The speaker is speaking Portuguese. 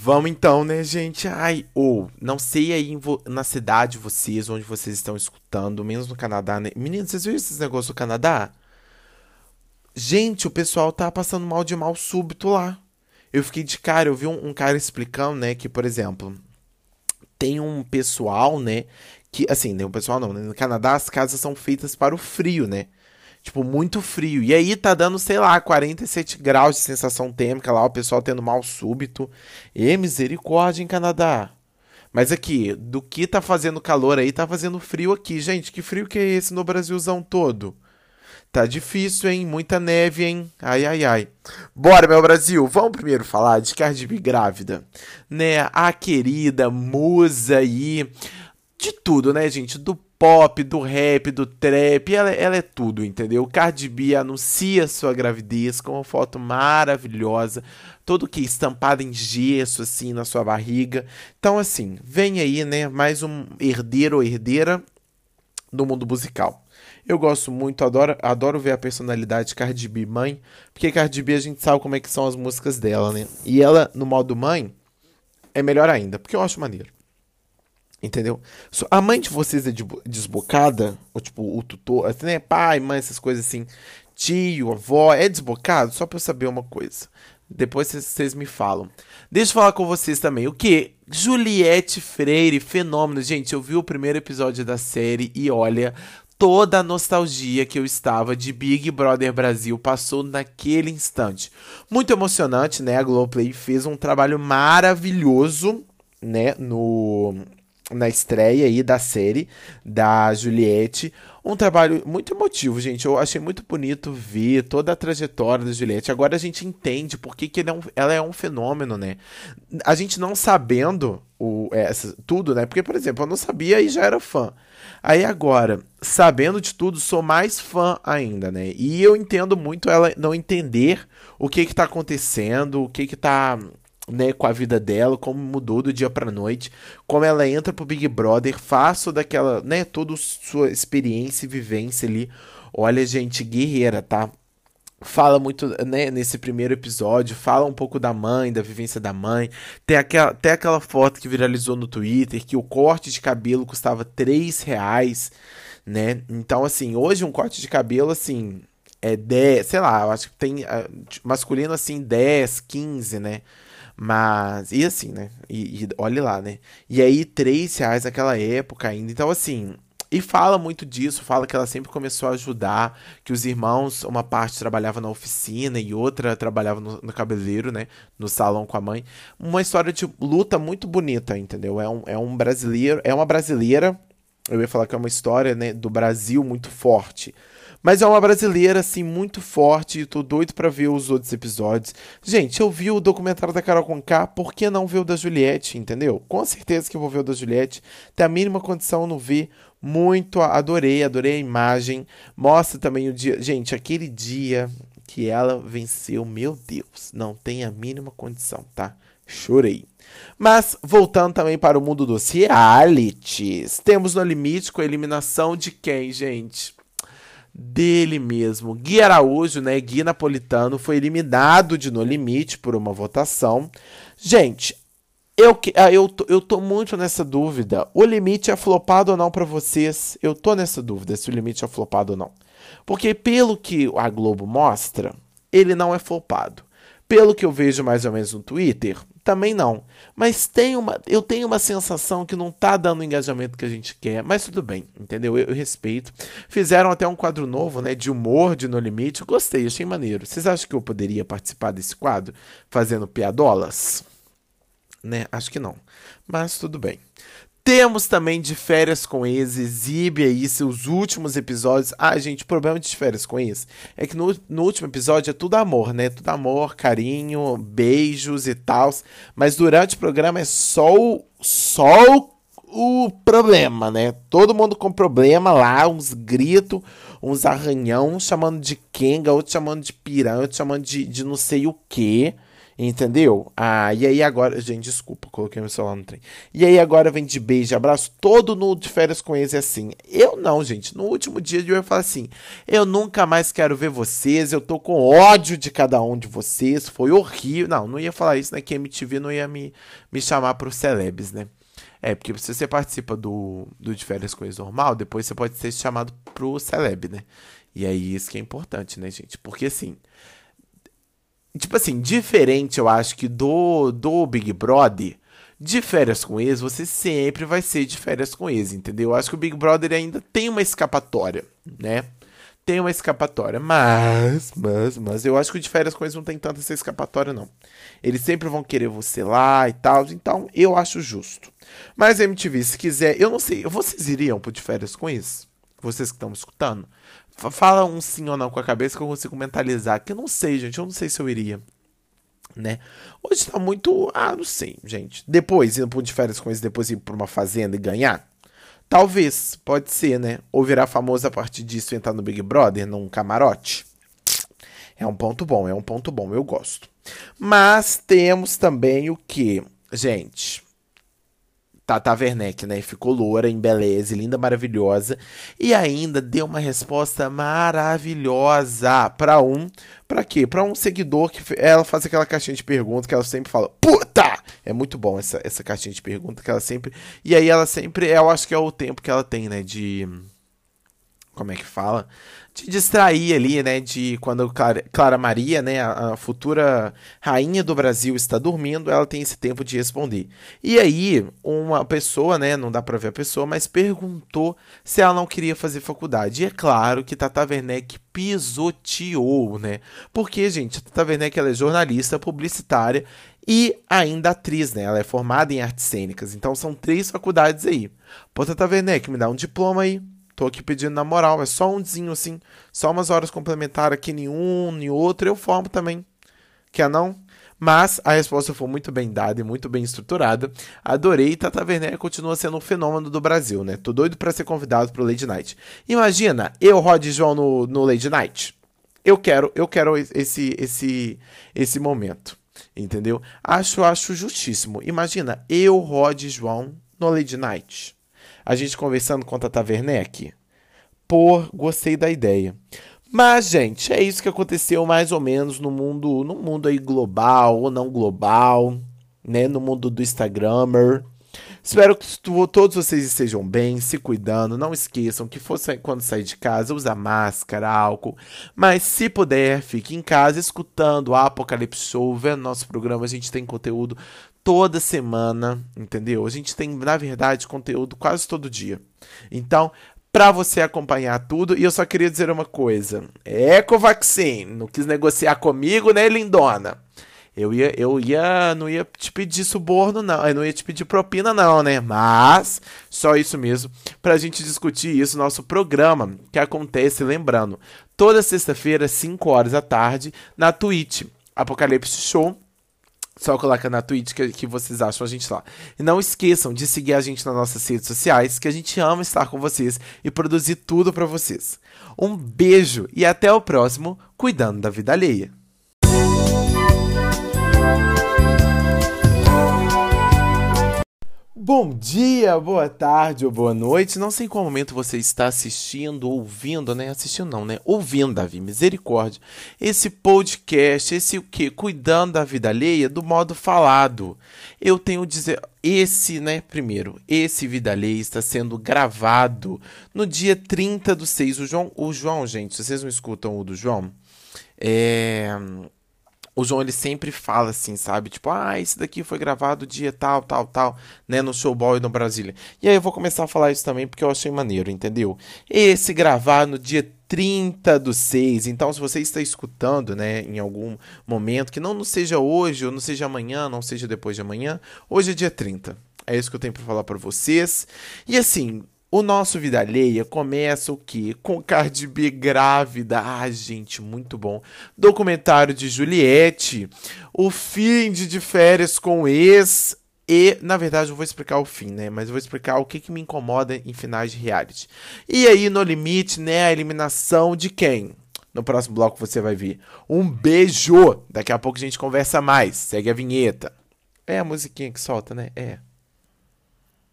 Vamos então, né, gente? Ai, ou, não sei aí na cidade vocês, onde vocês estão escutando, menos no Canadá, né? Meninos, vocês viram esses negócios do Canadá? Gente, o pessoal tá passando mal de mal súbito lá. Eu fiquei de cara, eu vi um, um cara explicando, né, que, por exemplo, tem um pessoal, né, que, assim, né, o pessoal não, né, no Canadá as casas são feitas para o frio, né? Tipo, muito frio. E aí tá dando, sei lá, 47 graus de sensação térmica lá, o pessoal tendo mal súbito. E misericórdia em Canadá. Mas aqui, do que tá fazendo calor aí, tá fazendo frio aqui. Gente, que frio que é esse no Brasilzão todo? Tá difícil, hein? Muita neve, hein? Ai, ai, ai. Bora, meu Brasil. Vamos primeiro falar de Cardi B grávida. Né? A querida musa aí. De tudo, né, gente? Do pop, do rap, do trap, ela, ela é tudo, entendeu? Cardi B anuncia sua gravidez com uma foto maravilhosa, todo que estampada em gesso, assim, na sua barriga. Então, assim, vem aí, né, mais um herdeiro ou herdeira do mundo musical. Eu gosto muito, adoro, adoro ver a personalidade de Cardi B mãe, porque Cardi B a gente sabe como é que são as músicas dela, né? E ela, no modo mãe, é melhor ainda, porque eu acho maneiro. Entendeu? A mãe de vocês é desbocada, ou tipo, o tutor, assim, né? Pai, mãe, essas coisas assim, tio, avó, é desbocado? Só pra eu saber uma coisa. Depois vocês me falam. Deixa eu falar com vocês também. O que? Juliette Freire, fenômeno. Gente, eu vi o primeiro episódio da série e olha, toda a nostalgia que eu estava de Big Brother Brasil passou naquele instante. Muito emocionante, né? A Globoplay fez um trabalho maravilhoso, né? No na estreia aí da série da Juliette. Um trabalho muito emotivo, gente. Eu achei muito bonito ver toda a trajetória da Juliette. Agora a gente entende por que, que é um, ela é um fenômeno, né? A gente não sabendo o, essa, tudo, né? Porque, por exemplo, eu não sabia e já era fã. Aí agora, sabendo de tudo, sou mais fã ainda, né? E eu entendo muito ela não entender o que que tá acontecendo, o que que tá né, com a vida dela, como mudou do dia para noite, como ela entra pro Big Brother, faço daquela, né, toda sua experiência e vivência ali. Olha, gente, guerreira, tá? Fala muito, né, nesse primeiro episódio, fala um pouco da mãe, da vivência da mãe. Tem aquela, tem aquela foto que viralizou no Twitter que o corte de cabelo custava 3 reais, né? Então, assim, hoje um corte de cabelo, assim, é 10, sei lá, eu acho que tem uh, masculino assim 10, 15, né? Mas, e assim, né? E, e olhe lá, né? E aí, 3 reais naquela época ainda. Então, assim, e fala muito disso, fala que ela sempre começou a ajudar, que os irmãos, uma parte trabalhava na oficina e outra trabalhava no, no cabeleireiro, né? No salão com a mãe. Uma história de luta muito bonita, entendeu? É um, é um brasileiro, é uma brasileira, eu ia falar que é uma história, né, do Brasil muito forte. Mas é uma brasileira, assim, muito forte. E tô doido para ver os outros episódios. Gente, eu vi o documentário da Carol Conká, por que não ver o da Juliette, entendeu? Com certeza que eu vou ver o da Juliette. Tem a mínima condição não ver. Muito, adorei, adorei a imagem. Mostra também o dia. Gente, aquele dia que ela venceu, meu Deus, não tem a mínima condição, tá? Chorei. Mas, voltando também para o mundo dos realities, temos no limite com a eliminação de quem, gente? dele mesmo. Gui Araújo, né, Gui Napolitano, foi eliminado de No Limite por uma votação. Gente, eu, ah, eu, eu tô muito nessa dúvida. O limite é flopado ou não para vocês? Eu tô nessa dúvida se o limite é flopado ou não. Porque pelo que a Globo mostra, ele não é flopado. Pelo que eu vejo mais ou menos no Twitter, também não. Mas tem uma, eu tenho uma sensação que não tá dando o engajamento que a gente quer, mas tudo bem, entendeu? Eu, eu, respeito. Fizeram até um quadro novo, né, de humor de No Limite. Gostei, achei maneiro. Vocês acham que eu poderia participar desse quadro fazendo piadolas? Né? Acho que não. Mas tudo bem. Temos também de férias com ex, exibe aí seus últimos episódios. Ah, gente, o problema de férias com ex é que no, no último episódio é tudo amor, né? Tudo amor, carinho, beijos e tal. Mas durante o programa é só o, só o, o problema, né? Todo mundo com problema lá, uns gritos, uns arranhão, um chamando de Kenga, outro chamando de piranha, outro chamando de, de não sei o que. Entendeu? Ah, e aí agora, gente, desculpa, coloquei meu celular no trem. E aí agora vem de beijo, abraço, todo no de férias com eles é assim. Eu não, gente. No último dia eu ia falar assim: eu nunca mais quero ver vocês, eu tô com ódio de cada um de vocês, foi horrível. Não, não ia falar isso, né? Que MTV não ia me, me chamar pro Celebs, né? É, porque se você participa do, do de férias com eles normal, depois você pode ser chamado pro Celeb, né? E aí isso que é importante, né, gente? Porque assim. Tipo assim, diferente, eu acho que do, do Big Brother, de férias com ex, você sempre vai ser de férias com ex, entendeu? Eu acho que o Big Brother ainda tem uma escapatória, né? Tem uma escapatória, mas, mas, mas eu acho que o de férias com ex não tem tanta essa escapatória, não. Eles sempre vão querer você lá e tal, então eu acho justo. Mas MTV, se quiser, eu não sei, vocês iriam pro de férias com ex? Vocês que estão me escutando? Fala um sim ou não com a cabeça que eu consigo mentalizar. Que eu não sei, gente. Eu não sei se eu iria. Né? Hoje tá muito. Ah, não sei, gente. Depois, ir de férias com eles, depois ir pra uma fazenda e ganhar? Talvez, pode ser, né? Ou virar famoso a partir disso entrar no Big Brother, num camarote. É um ponto bom, é um ponto bom, eu gosto. Mas temos também o que, gente? Tata Werneck, né? Ficou loura, em beleza, linda, maravilhosa. E ainda deu uma resposta maravilhosa para um. Para quê? Para um seguidor que ela faz aquela caixinha de perguntas que ela sempre fala: Puta! É muito bom essa, essa caixinha de perguntas que ela sempre. E aí ela sempre. Eu acho que é o tempo que ela tem, né? De. Como é que fala? Te distrair ali, né? De quando Clara, Clara Maria, né, a, a, futura rainha do Brasil, está dormindo, ela tem esse tempo de responder. E aí, uma pessoa, né, não dá para ver a pessoa, mas perguntou se ela não queria fazer faculdade. E é claro que Tata Werneck pisoteou, né? Porque, gente, Tata Werneck ela é jornalista, publicitária e ainda atriz, né? Ela é formada em artes cênicas. Então são três faculdades aí. Pô, Tata Werneck, me dá um diploma aí Tô aqui pedindo na moral, é só um dizinho assim, só umas horas complementares aqui em um, em outro, eu formo também. Quer não? Mas a resposta foi muito bem dada e muito bem estruturada. Adorei. Tata Werneck continua sendo um fenômeno do Brasil, né? Tô doido para ser convidado pro Lady Night. Imagina, eu, Rod e João no, no Lady Night. Eu quero, eu quero esse, esse, esse momento. Entendeu? Acho, acho justíssimo. Imagina, eu, Rod e João no Lady Night a gente conversando com a Tata Werneck? Pô, gostei da ideia. Mas, gente, é isso que aconteceu mais ou menos no mundo, no mundo aí global ou não global, né? No mundo do Instagrammer. Espero que todos vocês estejam bem, se cuidando. Não esqueçam que quando sair de casa, usa máscara, álcool. Mas se puder, fique em casa escutando o Apocalipse Show, vendo nosso programa. A gente tem conteúdo toda semana, entendeu? A gente tem, na verdade, conteúdo quase todo dia. Então, para você acompanhar tudo, e eu só queria dizer uma coisa: Ecovaccine, não quis negociar comigo, né, lindona? Eu ia, eu ia, não ia te pedir suborno, não. Eu não ia te pedir propina, não, né? Mas, só isso mesmo, pra gente discutir isso, nosso programa, que acontece, lembrando, toda sexta-feira, 5 horas da tarde, na Twitch, Apocalipse Show. Só coloca na Twitch que, que vocês acham a gente lá. E não esqueçam de seguir a gente nas nossas redes sociais, que a gente ama estar com vocês e produzir tudo para vocês. Um beijo e até o próximo Cuidando da Vida Alheia. Bom dia, boa tarde ou boa noite. Não sei em qual momento você está assistindo, ouvindo, né? Assistindo não, né? Ouvindo, Davi, misericórdia. Esse podcast, esse o quê? Cuidando da vida alheia do modo falado. Eu tenho dizer, esse, né, primeiro, esse Vida Alheia está sendo gravado no dia 30 do 6. O João, o João, gente, vocês não escutam o do João, é o João ele sempre fala assim, sabe? Tipo, ah, esse daqui foi gravado dia tal, tal, tal, né? No Showboy no Brasília. E aí eu vou começar a falar isso também porque eu achei maneiro, entendeu? Esse gravar no dia 30 do 6. Então, se você está escutando, né, em algum momento, que não, não seja hoje, ou não seja amanhã, não seja depois de amanhã, hoje é dia 30. É isso que eu tenho para falar para vocês. E assim, o nosso Vida Alheia começa o quê? Com Cardi B grávida. Ah, gente, muito bom. Documentário de Juliette. O fim de, de férias com ex. E, na verdade, eu vou explicar o fim, né? Mas eu vou explicar o que, que me incomoda em finais de reality. E aí, no limite, né? A eliminação de quem? No próximo bloco você vai ver. Um beijo! Daqui a pouco a gente conversa mais. Segue a vinheta. É a musiquinha que solta, né? É.